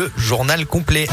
le journal complet.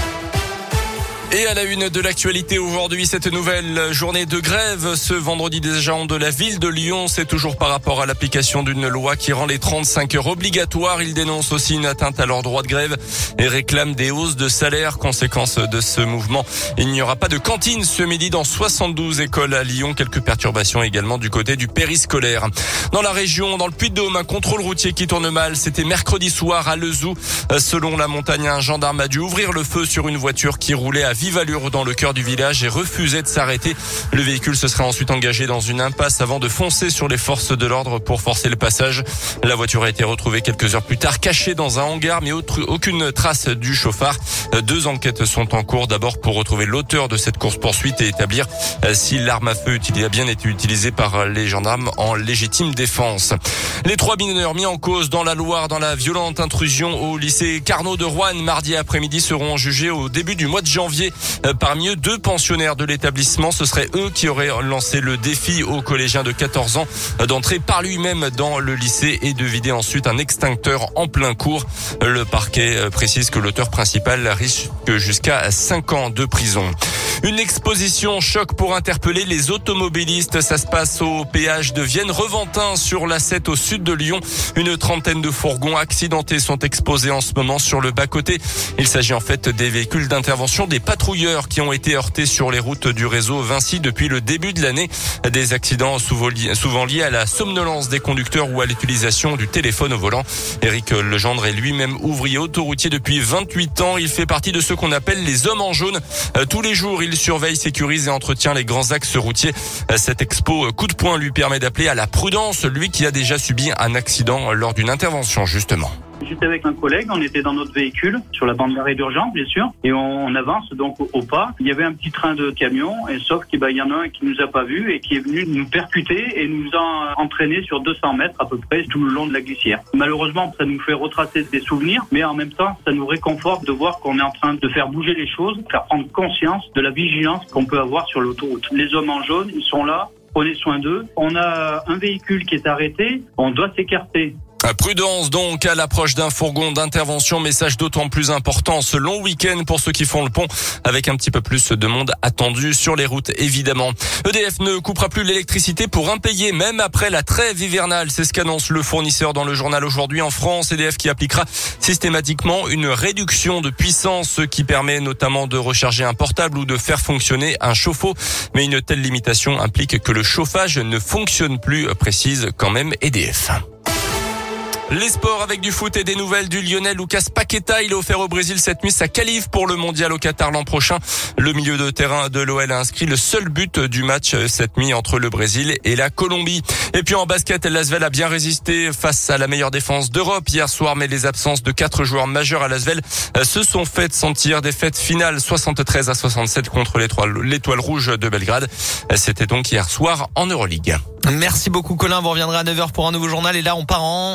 Et à la une de l'actualité aujourd'hui, cette nouvelle journée de grève ce vendredi des agents de la ville de Lyon, c'est toujours par rapport à l'application d'une loi qui rend les 35 heures obligatoires. Ils dénoncent aussi une atteinte à leur droit de grève et réclament des hausses de salaire. Conséquence de ce mouvement, il n'y aura pas de cantine ce midi dans 72 écoles à Lyon. Quelques perturbations également du côté du périscolaire. Dans la région, dans le Puy-de-Dôme, un contrôle routier qui tourne mal. C'était mercredi soir à Lezou. Selon la montagne, un gendarme a dû ouvrir le feu sur une voiture qui roulait à vive allure dans le cœur du village et refusait de s'arrêter. Le véhicule se serait ensuite engagé dans une impasse avant de foncer sur les forces de l'ordre pour forcer le passage. La voiture a été retrouvée quelques heures plus tard cachée dans un hangar mais aucune trace du chauffard. Deux enquêtes sont en cours d'abord pour retrouver l'auteur de cette course poursuite et établir si l'arme à feu a bien été utilisée par les gendarmes en légitime défense. Les trois mineurs mis en cause dans la Loire dans la violente intrusion au lycée Carnot de Rouen mardi après-midi seront jugés au début du mois de janvier. Euh, parmi eux, deux pensionnaires de l'établissement. Ce seraient eux qui auraient lancé le défi aux collégiens de 14 ans d'entrer par lui-même dans le lycée et de vider ensuite un extincteur en plein cours. Le parquet euh, précise que l'auteur principal risque jusqu'à 5 ans de prison. Une exposition choc pour interpeller les automobilistes. Ça se passe au péage de Vienne-Reventin sur la 7 au sud de Lyon. Une trentaine de fourgons accidentés sont exposés en ce moment sur le bas-côté. Il s'agit en fait des véhicules d'intervention des patrouilleurs qui ont été heurtés sur les routes du réseau Vinci depuis le début de l'année. Des accidents souvent liés à la somnolence des conducteurs ou à l'utilisation du téléphone au volant. Éric Legendre est lui-même ouvrier autoroutier depuis 28 ans. Il fait partie de ceux qu'on appelle les hommes en jaune. Euh, tous les jours, il surveille, sécurise et entretient les grands axes routiers. Cette expo coup de poing lui permet d'appeler à la prudence, lui qui a déjà subi un accident lors d'une intervention justement. J'étais avec un collègue, on était dans notre véhicule, sur la bande d'arrêt d'urgence, bien sûr, et on, avance donc au, pas. Il y avait un petit train de camion, sauf qu'il bah, y en a un qui nous a pas vu et qui est venu nous percuter et nous a entraîné sur 200 mètres à peu près tout le long de la glissière. Malheureusement, ça nous fait retracer des souvenirs, mais en même temps, ça nous réconforte de voir qu'on est en train de faire bouger les choses, faire prendre conscience de la vigilance qu'on peut avoir sur l'autoroute. Les hommes en jaune, ils sont là, prenez soin d'eux. On a un véhicule qui est arrêté, on doit s'écarter. Prudence donc à l'approche d'un fourgon d'intervention, message d'autant plus important ce long week-end pour ceux qui font le pont avec un petit peu plus de monde attendu sur les routes évidemment. EDF ne coupera plus l'électricité pour impayé même après la trêve hivernale, c'est ce qu'annonce le fournisseur dans le journal aujourd'hui en France. EDF qui appliquera systématiquement une réduction de puissance ce qui permet notamment de recharger un portable ou de faire fonctionner un chauffe-eau. Mais une telle limitation implique que le chauffage ne fonctionne plus, précise quand même EDF. Les sports avec du foot et des nouvelles du Lyonnais Lucas Paqueta. Il est offert au Brésil cette nuit sa qualif pour le mondial au Qatar l'an prochain. Le milieu de terrain de l'OL a inscrit le seul but du match cette nuit entre le Brésil et la Colombie. Et puis en basket, Lasvel a bien résisté face à la meilleure défense d'Europe hier soir, mais les absences de quatre joueurs majeurs à Lasvel se sont faites sentir. Défaite finale 73 à 67 contre l'étoile rouge de Belgrade. C'était donc hier soir en Euroleague. Merci beaucoup Colin, vous reviendrez à 9h pour un nouveau journal et là on part en...